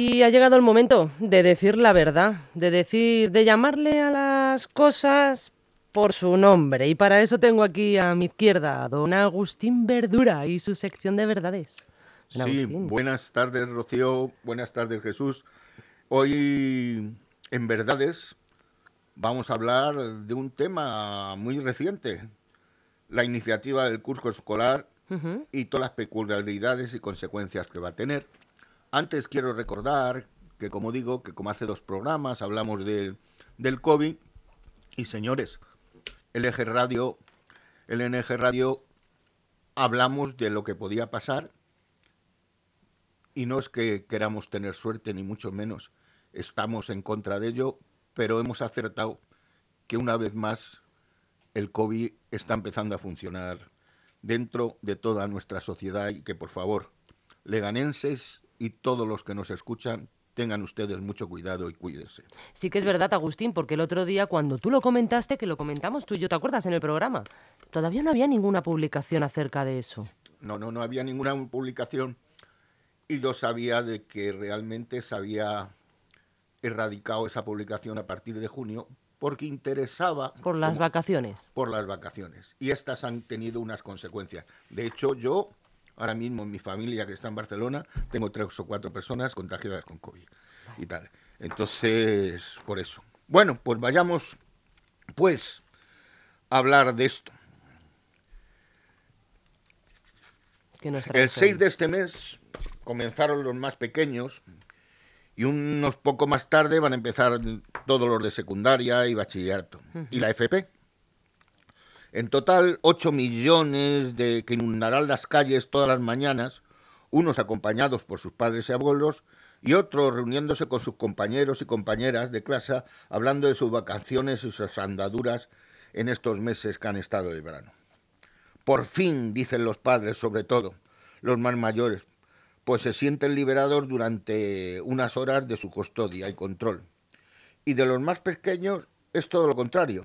Y ha llegado el momento de decir la verdad, de decir, de llamarle a las cosas por su nombre. Y para eso tengo aquí a mi izquierda a don Agustín Verdura y su sección de verdades. sí, buenas tardes Rocío, buenas tardes Jesús. Hoy en verdades vamos a hablar de un tema muy reciente, la iniciativa del curso escolar y todas las peculiaridades y consecuencias que va a tener. Antes quiero recordar que, como digo, que como hace dos programas hablamos del COVID, y señores, el eje radio, el NG Radio, hablamos de lo que podía pasar, y no es que queramos tener suerte, ni mucho menos, estamos en contra de ello, pero hemos acertado que una vez más el COVID está empezando a funcionar dentro de toda nuestra sociedad y que por favor, leganenses y todos los que nos escuchan, tengan ustedes mucho cuidado y cuídense. Sí que es verdad, Agustín, porque el otro día cuando tú lo comentaste, que lo comentamos tú y yo, ¿te acuerdas en el programa? Todavía no había ninguna publicación acerca de eso. No, no, no había ninguna publicación y yo sabía de que realmente se había erradicado esa publicación a partir de junio porque interesaba... Por las vacaciones. Por las vacaciones. Y estas han tenido unas consecuencias. De hecho, yo Ahora mismo en mi familia que está en Barcelona tengo tres o cuatro personas contagiadas con COVID y tal. Entonces, por eso. Bueno, pues vayamos pues a hablar de esto. El 6 de este mes comenzaron los más pequeños y unos poco más tarde van a empezar todos los de secundaria y bachillerato. Y la FP. En total, 8 millones de que inundarán las calles todas las mañanas, unos acompañados por sus padres y abuelos, y otros reuniéndose con sus compañeros y compañeras de clase, hablando de sus vacaciones y sus andaduras en estos meses que han estado de verano. Por fin, dicen los padres, sobre todo, los más mayores, pues se sienten liberados durante unas horas de su custodia y control. Y de los más pequeños es todo lo contrario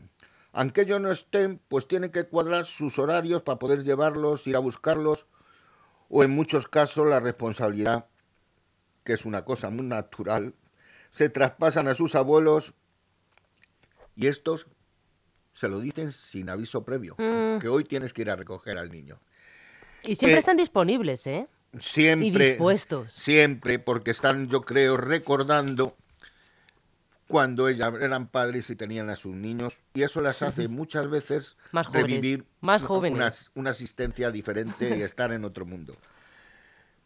aunque ellos no estén, pues tienen que cuadrar sus horarios para poder llevarlos, ir a buscarlos, o en muchos casos la responsabilidad, que es una cosa muy natural, se traspasan a sus abuelos y estos se lo dicen sin aviso previo, mm. que hoy tienes que ir a recoger al niño. Y siempre eh, están disponibles, ¿eh? Siempre. Y dispuestos. Siempre, porque están, yo creo, recordando cuando ellas eran padres y tenían a sus niños y eso las hace muchas veces más revivir más Una, asistencia diferente y estar en otro mundo.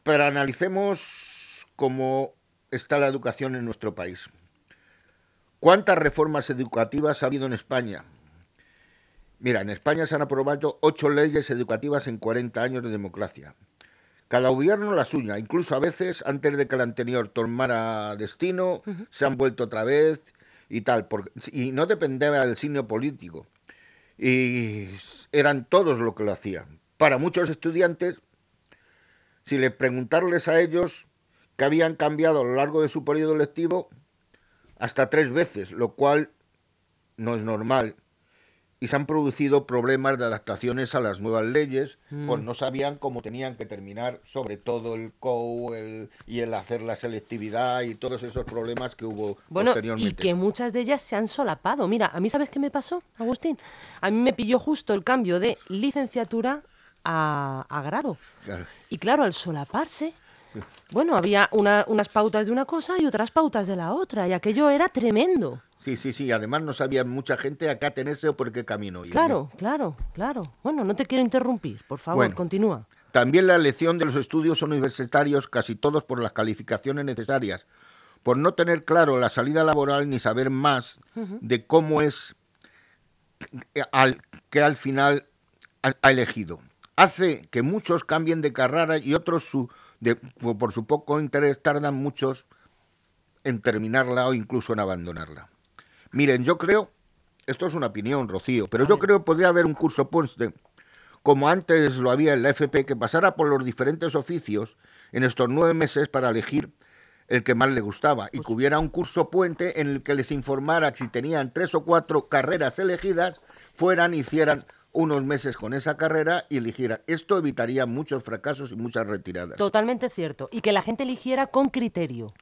Pero analicemos cómo está la educación en nuestro país. ¿Cuántas reformas educativas ha habido en España? Mira, en España se han aprobado ocho leyes educativas en 40 años de democracia. Cada gobierno la suya, incluso a veces antes de que el anterior tomara destino, se han vuelto otra vez y tal, y no dependía del signo político. Y eran todos lo que lo hacían. Para muchos estudiantes, si le preguntarles a ellos que habían cambiado a lo largo de su periodo lectivo hasta tres veces, lo cual no es normal y se han producido problemas de adaptaciones a las nuevas leyes, pues mm. no sabían cómo tenían que terminar, sobre todo el COU y el hacer la selectividad y todos esos problemas que hubo bueno, posteriormente. Y que muchas de ellas se han solapado. Mira, a mí, ¿sabes qué me pasó, Agustín? A mí me pilló justo el cambio de licenciatura a, grado. Y claro, al solaparse, bueno, había unas pautas de una cosa y otras pautas de la otra, y aquello era tremendo. Sí, sí, sí. Además no sabía mucha gente acá tenerse o por qué camino ir. Claro, claro, claro. Bueno, no te quiero interrumpir. Por favor, continúa. También la elección de los estudios universitarios, casi todos por las calificaciones necesarias, por no tener claro la salida laboral ni saber más de cómo es al, que al final ha, elegido. Hace que muchos cambien de carrera y otros su, por su poco interés tardan muchos en terminarla o incluso en abandonarla. Miren, yo creo, esto es una opinión, Rocío, pero yo creo que podría haber un curso puente, como antes lo había en la FP, que pasara por los diferentes oficios en estos nueve meses para elegir el que más le gustaba y pues que hubiera un curso puente en el que les informara si tenían tres o cuatro carreras elegidas, fueran, hicieran unos meses con esa carrera y eligieran. Esto evitaría muchos fracasos y muchas retiradas. Totalmente cierto. Y que la gente eligiera con criterio.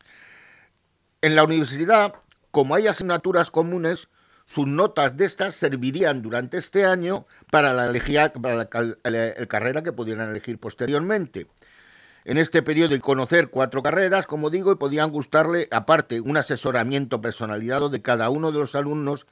En la universidad, como hay asignaturas comunes, sus notas de estas servirían durante este año para la, carrera que pudieran elegir posteriormente. En este periodo y conocer cuatro carreras, como digo, y podían gustarle, aparte, un asesoramiento personalizado de cada uno de los alumnos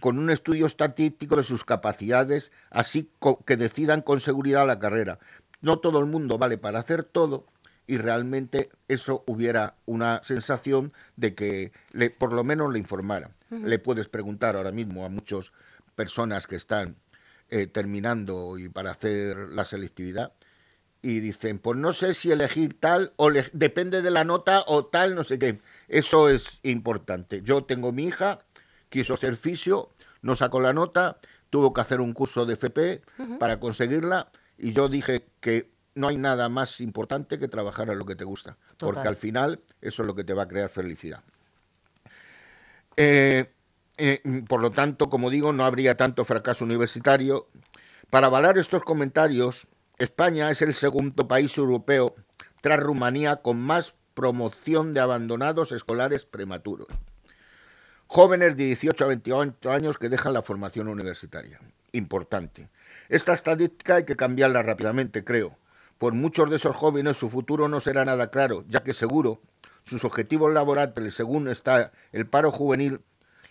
con un estudio estadístico de sus capacidades, así que decidan con seguridad la carrera. No todo el mundo vale para hacer todo y realmente eso hubiera una sensación de que le, por lo menos le informara. Le puedes preguntar ahora mismo a muchas personas que están eh, terminando y para hacer la selectividad y dicen, pues no sé si elegir tal o depende de la nota o tal, no sé qué. Eso es importante. Yo tengo mi hija, quiso ser fisio, no sacó la nota, tuvo que hacer un curso de FP para conseguirla y yo dije que no hay nada más importante que trabajar en lo que te gusta, porque al final eso es lo que te va a crear felicidad. Eh, eh, por lo tanto, como digo, no habría tanto fracaso universitario. Para avalar estos comentarios, España es el segundo país europeo, tras Rumanía, con más promoción de abandonados escolares prematuros. Jóvenes de 18 a 28 años que dejan la formación universitaria. Importante. Esta estadística hay que cambiarla rápidamente, creo. Por muchos de esos jóvenes su futuro no será nada claro, ya que seguro sus objetivos laborales, según está el paro juvenil,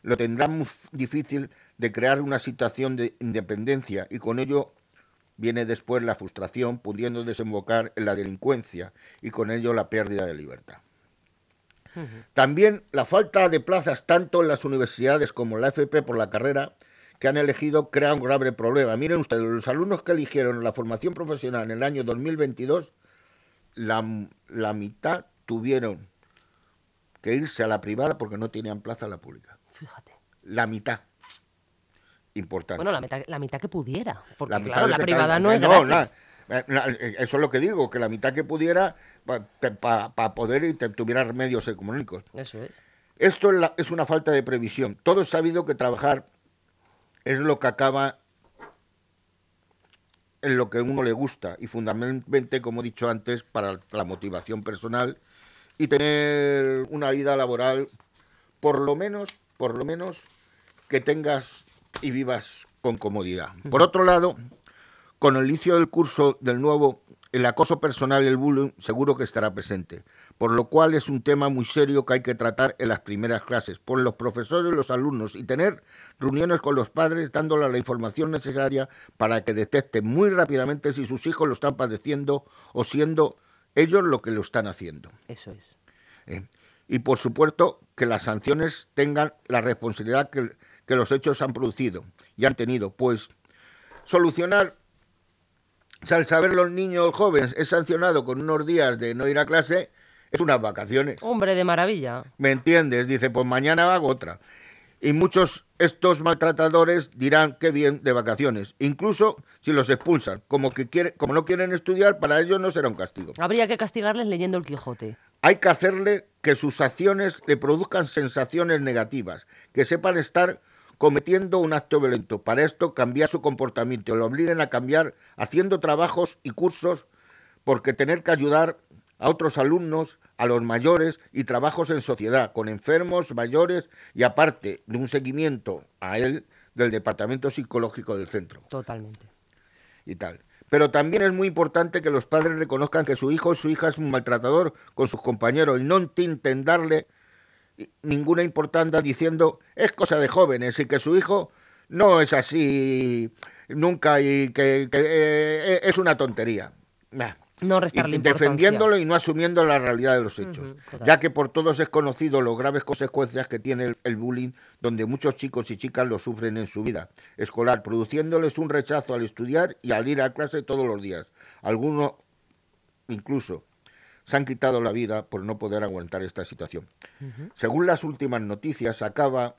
lo tendrán muy difícil de crear una situación de independencia y con ello viene después la frustración, pudiendo desembocar en la delincuencia y con ello la pérdida de libertad. También la falta de plazas tanto en las universidades como en la FP por la carrera que han elegido crea un grave problema. Miren ustedes, los alumnos que eligieron la formación profesional en el año 2022, la, la mitad tuvieron que irse a la privada porque no tenían plaza en la pública. Fíjate. La mitad. Importante. Bueno, la mitad, la mitad que pudiera, porque la claro, la privada no es no, eso es lo que digo, que la mitad que pudiera para poder y tuviera medios económicos. Eso es. Esto es, es una falta de previsión. Todo es sabido que trabajar es lo que acaba en lo que a uno le gusta y fundamentalmente, como he dicho antes, para la motivación personal y tener una vida laboral por lo menos, por lo menos que tengas y vivas con comodidad. Por otro lado, con el inicio del curso del nuevo el acoso personal y el bullying seguro que estará presente, por lo cual es un tema muy serio que hay que tratar en las primeras clases, por los profesores y los alumnos, y tener reuniones con los padres dándoles la información necesaria para que detecten muy rápidamente si sus hijos lo están padeciendo o siendo ellos lo que lo están haciendo. Eso es. Eh, y por supuesto que las sanciones tengan la responsabilidad que, que los hechos han producido y han tenido, pues solucionar al saber los niños jóvenes es sancionado con unos días de no ir a clase, es unas vacaciones. Hombre, de maravilla. ¿Me entiendes? Dice, pues mañana hago otra. Y muchos estos maltratadores dirán que bien de vacaciones, incluso si los expulsan, como que quiere, como no quieren estudiar, para ellos no será un castigo. Habría que castigarles leyendo el Quijote. Hay que hacerle que sus acciones le produzcan sensaciones negativas, que sepan estar cometiendo un acto violento. Para esto, cambiar su comportamiento, lo obliguen a cambiar haciendo trabajos y cursos, porque tener que ayudar a otros alumnos, a los mayores y trabajos en sociedad, con enfermos mayores y aparte de un seguimiento a él del departamento psicológico del centro. Totalmente. Y tal. Pero también es muy importante que los padres reconozcan que su hijo o su hija es un maltratador con sus compañeros y no intenten darle ninguna importancia diciendo es cosa de jóvenes y que su hijo no es así nunca y que, eh, es una tontería. No restarle defendiéndolo y no asumiendo la realidad de los hechos, ya que por todos es conocido las graves consecuencias que tiene el, bullying, donde muchos chicos y chicas lo sufren en su vida escolar, produciéndoles un rechazo al estudiar y al ir a clase todos los días. Algunos incluso se han quitado la vida por no poder aguantar esta situación. Según las últimas noticias, acaba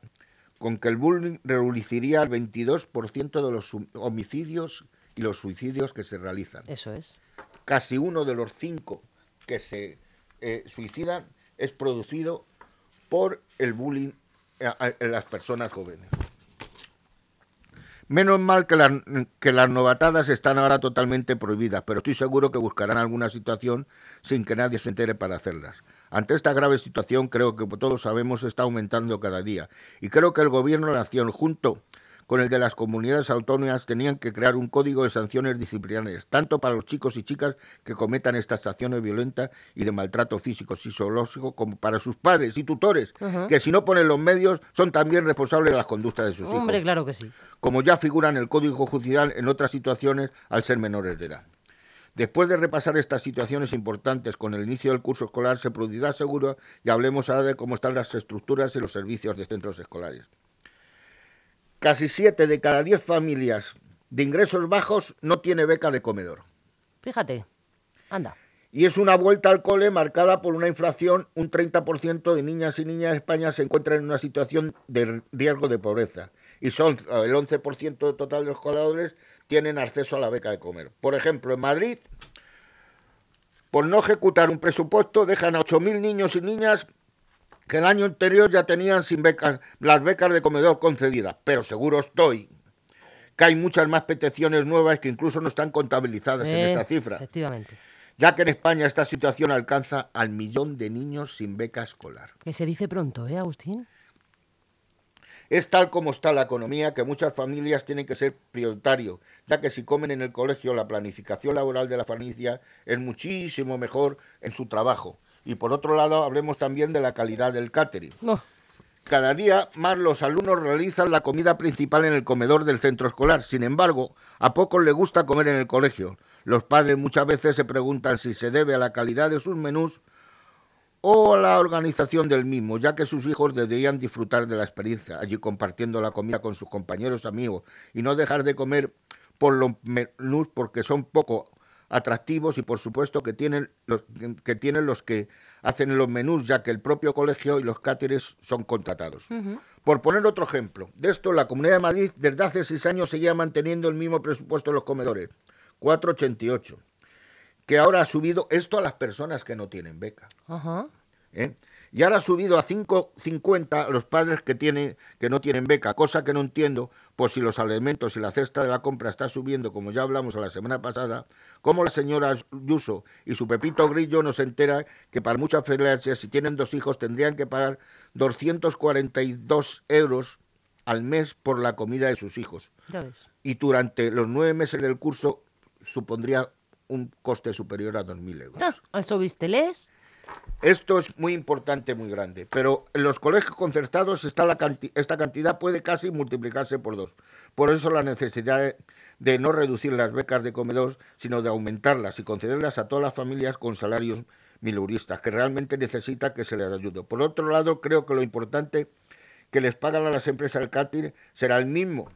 con que el bullying reduciría el 22% de los homicidios y los suicidios que se realizan. Eso es. Casi uno de los cinco que se eh, suicidan es producido por el bullying en las personas jóvenes. Menos mal que las, que las novatadas están ahora totalmente prohibidas, pero estoy seguro que buscarán alguna situación sin que nadie se entere para hacerlas. Ante esta grave situación, creo que todos sabemos está aumentando cada día y creo que el Gobierno de la Nación, junto con el de las comunidades autónomas tenían que crear un código de sanciones disciplinarias, tanto para los chicos y chicas que cometan estas acciones violentas y de maltrato físico, psicológico, como para sus padres y tutores, que si no ponen los medios son también responsables de las conductas de sus hijos. Hombre, claro que sí. Como ya figura en el Código Judicial en otras situaciones al ser menores de edad. Después de repasar estas situaciones importantes con el inicio del curso escolar, se producirá seguro y hablemos ahora de cómo están las estructuras y los servicios de centros escolares. Casi siete de cada diez familias de ingresos bajos no tiene beca de comedor. Fíjate, anda. Y es una vuelta al cole marcada por una inflación. Un 30% de niñas y niñas de España se encuentran en una situación de riesgo de pobreza. Y son el 11% total de los coladores tienen acceso a la beca de comer. Por ejemplo, en Madrid, por no ejecutar un presupuesto, dejan a 8.000 niños y niñas que el año anterior ya tenían sin becas, las becas de comedor concedidas, pero seguro estoy que hay muchas más peticiones nuevas que incluso no están contabilizadas en esta cifra. Efectivamente. Ya que en España esta situación alcanza al millón de niños sin beca escolar. Que se dice pronto, ¿eh, Agustín? Es tal como está la economía que muchas familias tienen que ser prioritario, ya que si comen en el colegio la planificación laboral de la familia es muchísimo mejor en su trabajo y por otro lado, hablemos también de la calidad del catering. Cada día más los alumnos realizan la comida principal en el comedor del centro escolar. Sin embargo, a pocos les gusta comer en el colegio. Los padres muchas veces se preguntan si se debe a la calidad de sus menús o a la organización del mismo, ya que sus hijos deberían disfrutar de la experiencia, allí compartiendo la comida con sus compañeros amigos y no dejar de comer por los menús porque son poco atractivos y por supuesto que tienen los que tienen los que hacen los menús, ya que el propio colegio y los cáteres son contratados. Por poner otro ejemplo, de esto la Comunidad de Madrid desde hace seis años seguía manteniendo el mismo presupuesto en los comedores, 4,88, que ahora ha subido esto a las personas que no tienen beca. ¿Eh? Y ahora ha subido a 5.50 los padres que, tienen, que no tienen beca, cosa que no entiendo, pues si los alimentos y la cesta de la compra está subiendo, como ya hablamos la semana pasada, como la señora Yuso y su Pepito Grillo nos entera que para muchas familias, si tienen dos hijos, tendrían que pagar 242 euros al mes por la comida de sus hijos. Y durante los nueve meses del curso supondría un coste superior a 2.000 euros. Ah, ¿Eso viste, les? Esto es muy importante, muy grande, pero en los colegios concertados está la esta cantidad puede casi multiplicarse por dos. Por eso la necesidad de, no reducir las becas de comedor, sino de aumentarlas y concederlas a todas las familias con salarios miluristas, que realmente necesitan que se les ayude. Por otro lado, creo que lo importante que les pagan a las empresas del catering será el mismo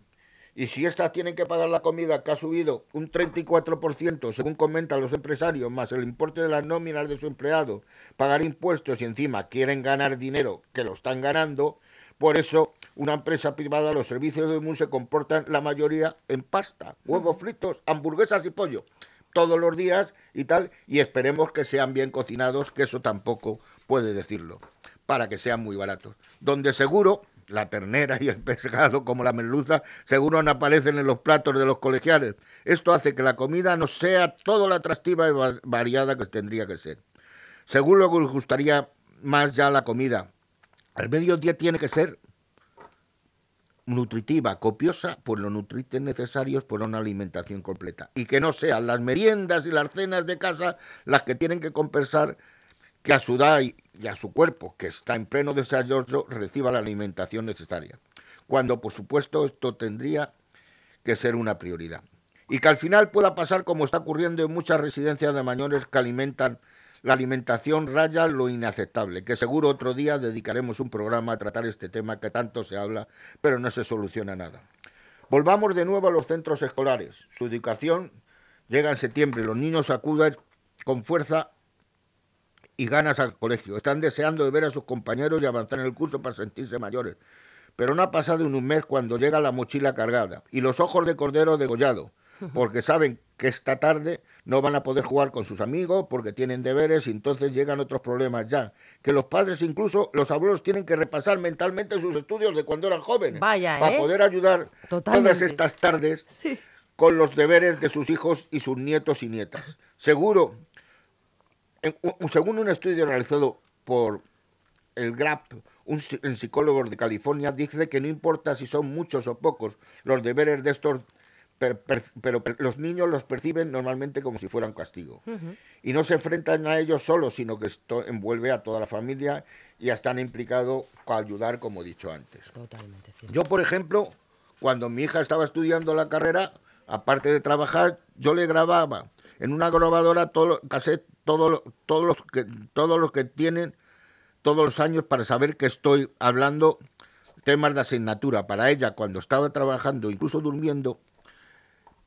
y si éstas tienen que pagar la comida que ha subido un 34%, según comentan los empresarios, más el importe de las nóminas de su empleado, pagar impuestos y encima quieren ganar dinero, que lo están ganando, por eso una empresa privada, los servicios de MUN se comportan la mayoría en pasta, huevos fritos, hamburguesas y pollo, todos los días y tal, y esperemos que sean bien cocinados, que eso tampoco puede decirlo, para que sean muy baratos. Donde seguro la ternera y el pescado como la merluza seguro no aparecen en los platos de los colegiales. Esto hace que la comida no sea todo lo atractiva y variada que tendría que ser. Según lo que les gustaría más ya la comida, al mediodía tiene que ser nutritiva, copiosa, por los nutrientes necesarios por una alimentación completa. Y que no sean las meriendas y las cenas de casa las que tienen que compensar que a su edad y a su cuerpo, que está en pleno desarrollo, reciba la alimentación necesaria. Cuando, por supuesto, esto tendría que ser una prioridad. Y que al final pueda pasar como está ocurriendo en muchas residencias de mayores que alimentan la alimentación raya lo inaceptable, que seguro otro día dedicaremos un programa a tratar este tema que tanto se habla, pero no se soluciona nada. Volvamos de nuevo a los centros escolares. Su educación llega en septiembre, los niños acuden con fuerza y ganas al colegio. Están deseando de ver a sus compañeros y avanzar en el curso para sentirse mayores. Pero no ha pasado en un mes cuando llega la mochila cargada y los ojos de cordero degollado, porque saben que esta tarde no van a poder jugar con sus amigos porque tienen deberes y entonces llegan otros problemas ya. Que los padres, incluso los abuelos, tienen que repasar mentalmente sus estudios de cuando eran jóvenes. Vaya, para ¿eh? poder ayudar todas estas tardes con los deberes de sus hijos y sus nietos y nietas. Seguro, según un estudio realizado por el GRAP, un, psicólogo de California, dice que no importa si son muchos o pocos los deberes de estos pero, los niños los perciben normalmente como si fueran castigo. Y no se enfrentan a ellos solos, sino que esto envuelve a toda la familia y están implicados con ayudar, como he dicho antes. Yo, por ejemplo, cuando mi hija estaba estudiando la carrera, aparte de trabajar, yo le grababa en una grabadora todo cassette todos los que todos los que tienen todos los años para saber que estoy hablando temas de asignatura para ella cuando estaba trabajando incluso durmiendo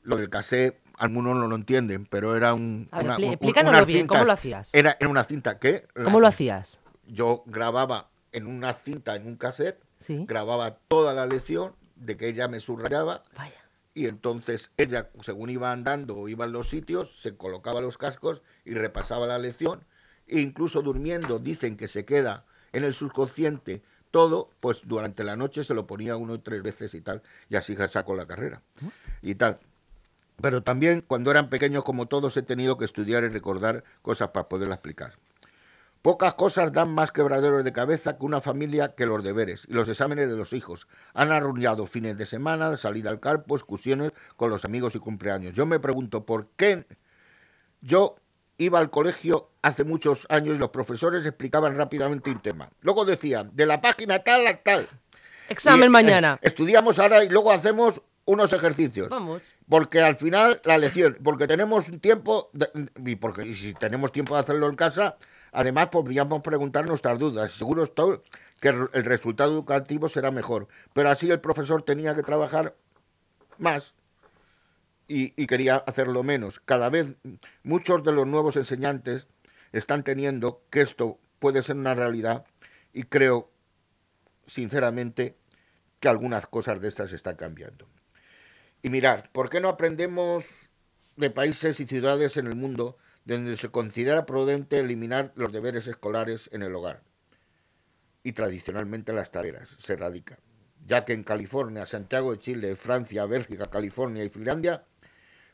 lo del cassette, algunos no lo entienden, pero era un. A una, explícanoslo bien, ¿cómo lo hacías? Era, en una cinta que. ¿Cómo lo hacías? Yo grababa en una cinta, en un cassette, grababa toda la lección de que ella me subrayaba. Vaya. Y entonces ella, según iba andando o iba a los sitios, se colocaba los cascos y repasaba la lección. E incluso durmiendo, dicen que se queda en el subconsciente todo, pues durante la noche se lo ponía uno tres veces y tal, y así sacó la carrera. Y tal. Pero también cuando eran pequeños como todos he tenido que estudiar y recordar cosas para poderla explicar. Pocas cosas dan más quebraderos de cabeza que una familia que los deberes y los exámenes de los hijos. Han arruinado fines de semana, salida al campo, excursiones con los amigos y cumpleaños. Yo me pregunto por qué yo iba al colegio hace muchos años y los profesores explicaban rápidamente un tema. Luego decían, de la página tal a tal. Examen mañana. Eh, estudiamos ahora y luego hacemos unos ejercicios. Vamos. Porque al final la lección, porque tenemos tiempo, y porque si tenemos tiempo de hacerlo en casa, además podríamos preguntar nuestras dudas. Seguro estoy que el resultado educativo será mejor. Pero así el profesor tenía que trabajar más y, y quería hacerlo menos. Cada vez muchos de los nuevos enseñantes están teniendo que esto puede ser una realidad y creo, sinceramente, que algunas cosas de estas están cambiando. Y mirar, ¿por qué no aprendemos de países y ciudades en el mundo donde se considera prudente eliminar los deberes escolares en el hogar? Y tradicionalmente las tareas se radican, ya que en California, Santiago de Chile, Francia, Bélgica, California y Finlandia,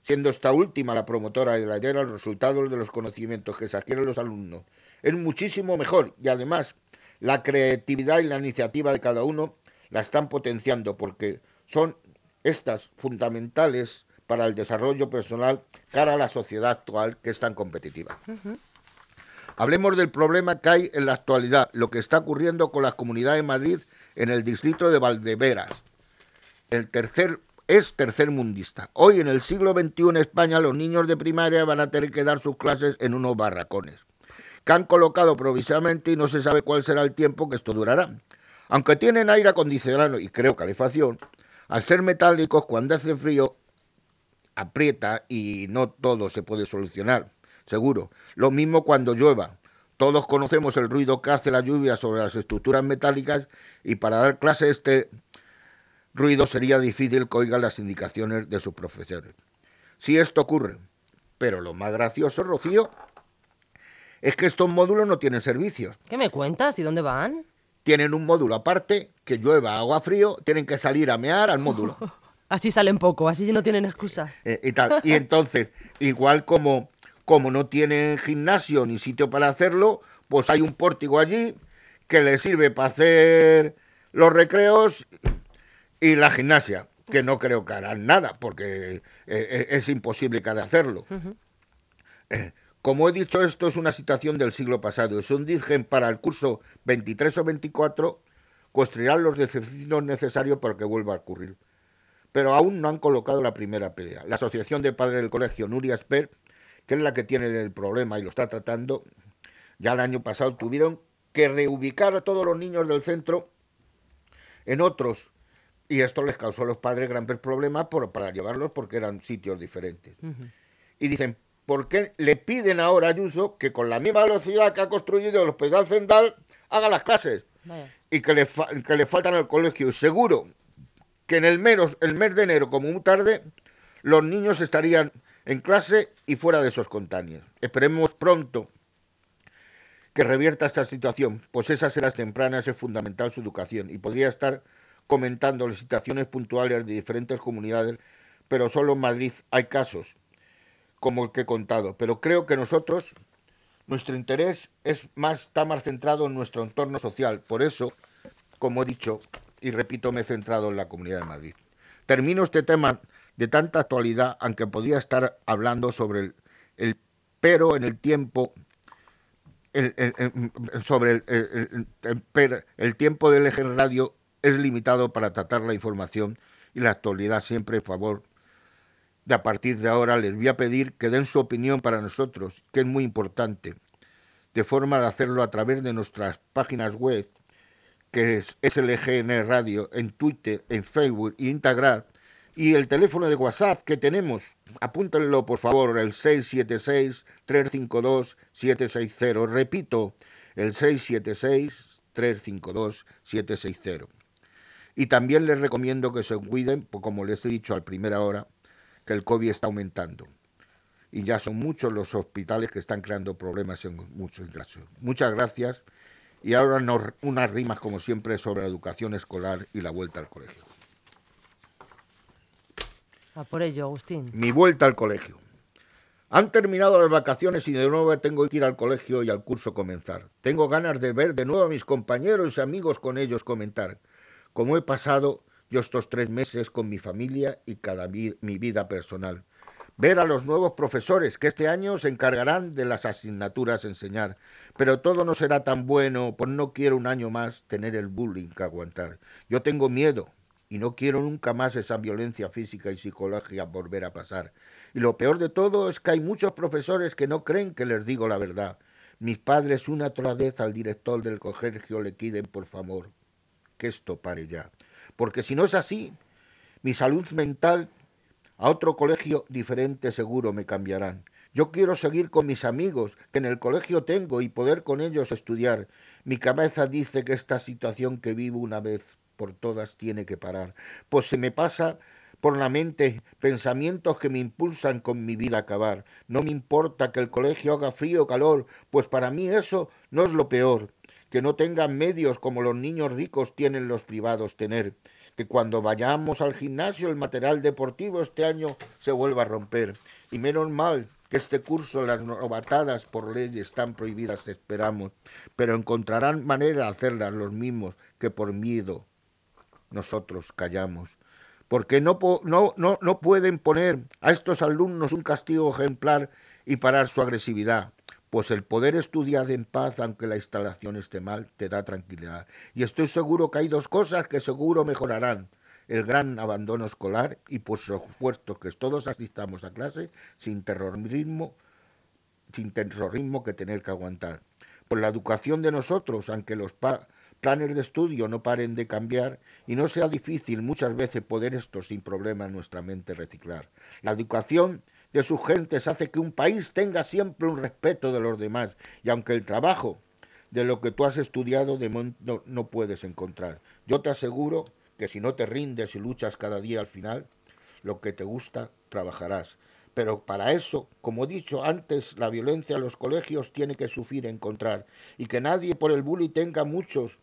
siendo esta última la promotora de la idea, los resultados de los conocimientos que se adquieren los alumnos es muchísimo mejor y además la creatividad y la iniciativa de cada uno la están potenciando porque son estas fundamentales para el desarrollo personal cara a la sociedad actual que es tan competitiva. Hablemos del problema que hay en la actualidad, lo que está ocurriendo con la Comunidad de Madrid en el distrito de Valdeveras. El tercer es tercer mundista. Hoy en el siglo XXI en España los niños de primaria van a tener que dar sus clases en unos barracones que han colocado provisamente y no se sabe cuál será el tiempo que esto durará. Aunque tienen aire acondicionado y creo calefacción, al ser metálicos, cuando hace frío, aprieta y no todo se puede solucionar, seguro. Lo mismo cuando llueva. Todos conocemos el ruido que hace la lluvia sobre las estructuras metálicas y para dar clase a este ruido sería difícil que oigan las indicaciones de sus profesores. Si esto ocurre, pero lo más gracioso, Rocío, es que estos módulos no tienen servicios. ¿Qué me cuentas? ¿Y dónde van? tienen un módulo aparte, que llueva agua frío, tienen que salir a mear al módulo. Así salen poco, así no tienen excusas. Eh, y tal. Y entonces, igual como, como no tienen gimnasio ni sitio para hacerlo, pues hay un pórtico allí que les sirve para hacer los recreos y la gimnasia, que no creo que harán nada, porque eh, eh, es imposible que hacerlo. Como he dicho, esto es una situación del siglo pasado. Es un dicen para el curso 23 o 24 construirán los ejercicios necesarios para que vuelva a ocurrir. Pero aún no han colocado la primera pelea. La Asociación de Padres del Colegio Nuria Sper, que es la que tiene el problema y lo está tratando, ya el año pasado tuvieron que reubicar a todos los niños del centro en otros. Y esto les causó a los padres grandes problemas para llevarlos porque eran sitios diferentes. Y dicen, ¿por qué le piden ahora a Ayuso que con la misma velocidad que ha construido el Hospital Central haga las clases? Y que le, que le faltan al colegio. Seguro que en el, menos, el mes de enero, como muy tarde, los niños estarían en clase y fuera de esos contáneos. Esperemos pronto que revierta esta situación, pues esas eras tempranas es fundamental su educación y podría estar comentando las situaciones puntuales de diferentes comunidades, pero solo en Madrid hay casos como el que he contado. Pero creo que nosotros, nuestro interés es más, está más centrado en nuestro entorno social. Por eso, como he dicho y repito, me he centrado en la Comunidad de Madrid. Termino este tema de tanta actualidad, aunque podría estar hablando sobre el, pero en el tiempo, sobre el, el, tiempo del eje radio es limitado para tratar la información y la actualidad siempre en favor de a partir de ahora les voy a pedir que den su opinión para nosotros, que es muy importante, de forma de hacerlo a través de nuestras páginas web, que es SLGN Radio, en Twitter, en Facebook e Instagram, y el teléfono de WhatsApp que tenemos, apúntenlo por favor, el 676-352-760. Repito, el 676-352-760. Y también les recomiendo que se cuiden, pues como les he dicho al primera hora, que el COVID está aumentando. Y ya son muchos los hospitales que están creando problemas en muchos casos. Muchas gracias. Y ahora unas rimas, como siempre, sobre la educación escolar y la vuelta al colegio. A por ello, Agustín. Mi vuelta al colegio. Han terminado las vacaciones y de nuevo tengo que ir al colegio y al curso comenzar. Tengo ganas de ver de nuevo a mis compañeros y amigos con ellos comentar. Como he pasado yo estos tres meses con mi familia y cada mi vida personal. Ver a los nuevos profesores que este año se encargarán de las asignaturas enseñar. Pero todo no será tan bueno, pues no quiero un año más tener el bullying que aguantar. Yo tengo miedo y no quiero nunca más esa violencia física y psicológica volver a pasar. Y lo peor de todo es que hay muchos profesores que no creen que les digo la verdad. Mis padres una otra vez al director del colegio le quiden por favor que esto pare ya porque si no es así, mi salud mental a otro colegio diferente seguro me cambiarán. Yo quiero seguir con mis amigos que en el colegio tengo y poder con ellos estudiar. Mi cabeza dice que esta situación que vivo una vez por todas tiene que parar, pues se me pasa por la mente pensamientos que me impulsan con mi vida a acabar. No me importa que el colegio haga frío o calor, pues para mí eso no es lo peor que no tengan medios como los niños ricos tienen los privados tener, que cuando vayamos al gimnasio el material deportivo este año se vuelva a romper. Y menos mal que este curso las novatadas por ley están prohibidas, esperamos, pero encontrarán manera de hacerlas los mismos que por miedo nosotros callamos. Porque no, no, no, no pueden poner a estos alumnos un castigo ejemplar y parar su agresividad pues el poder estudiar en paz, aunque la instalación esté mal, te da tranquilidad. Y estoy seguro que hay dos cosas que seguro mejorarán. El gran abandono escolar y por supuesto que todos asistamos a clase sin terrorismo, sin terrorismo que tener que aguantar. Por la educación de nosotros, aunque los planes de estudio no paren de cambiar y no sea difícil muchas veces poder esto sin problema en nuestra mente reciclar. La educación de sus gentes hace que un país tenga siempre un respeto de los demás. Y aunque el trabajo de lo que tú has estudiado de no, no puedes encontrar, yo te aseguro que si no te rindes y luchas cada día al final, lo que te gusta, trabajarás. Pero para eso, como he dicho antes, la violencia en los colegios tiene que sufrir encontrar y que nadie por el bullying tenga muchos,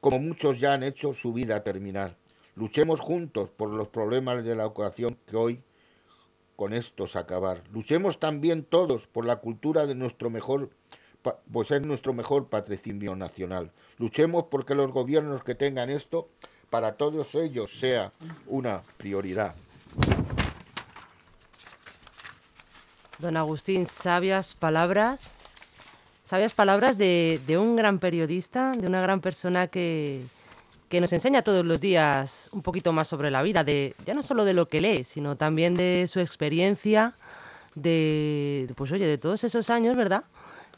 como muchos ya han hecho, su vida terminar. Luchemos juntos por los problemas de la educación que hoy con estos acabar. Luchemos también todos por la cultura de nuestro mejor, pues es nuestro mejor patrimonio nacional. Luchemos porque los gobiernos que tengan esto, para todos ellos sea una prioridad. Don Agustín, sabias palabras, sabias palabras de un gran periodista, de una gran persona que, que nos enseña todos los días un poquito más sobre la vida, de ya no solo de lo que lee, sino también de su experiencia, de pues oye, de todos esos años, ¿verdad?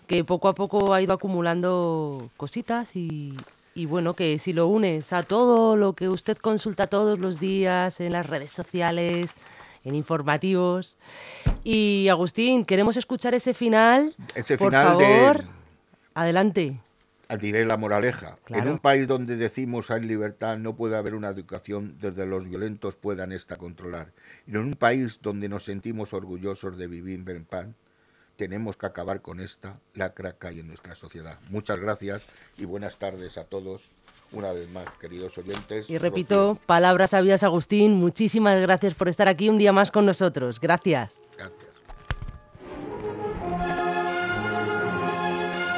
Que poco a poco ha ido acumulando cositas y, y bueno, que si lo unes a todo lo que usted consulta todos los días en las redes sociales, en informativos. Y Agustín, queremos escuchar ese final. Ese Por favor, adelante. Diré la moraleja. En un país donde decimos hay libertad, no puede haber una educación desde los violentos puedan esta controlar. Y en un país donde nos sentimos orgullosos de vivir en paz, tenemos que acabar con esta lacra que hay en nuestra sociedad. Muchas gracias y buenas tardes a todos. Una vez más, queridos oyentes. Y repito, palabras sabias, Agustín. Muchísimas gracias por estar aquí un día más con nosotros. Gracias.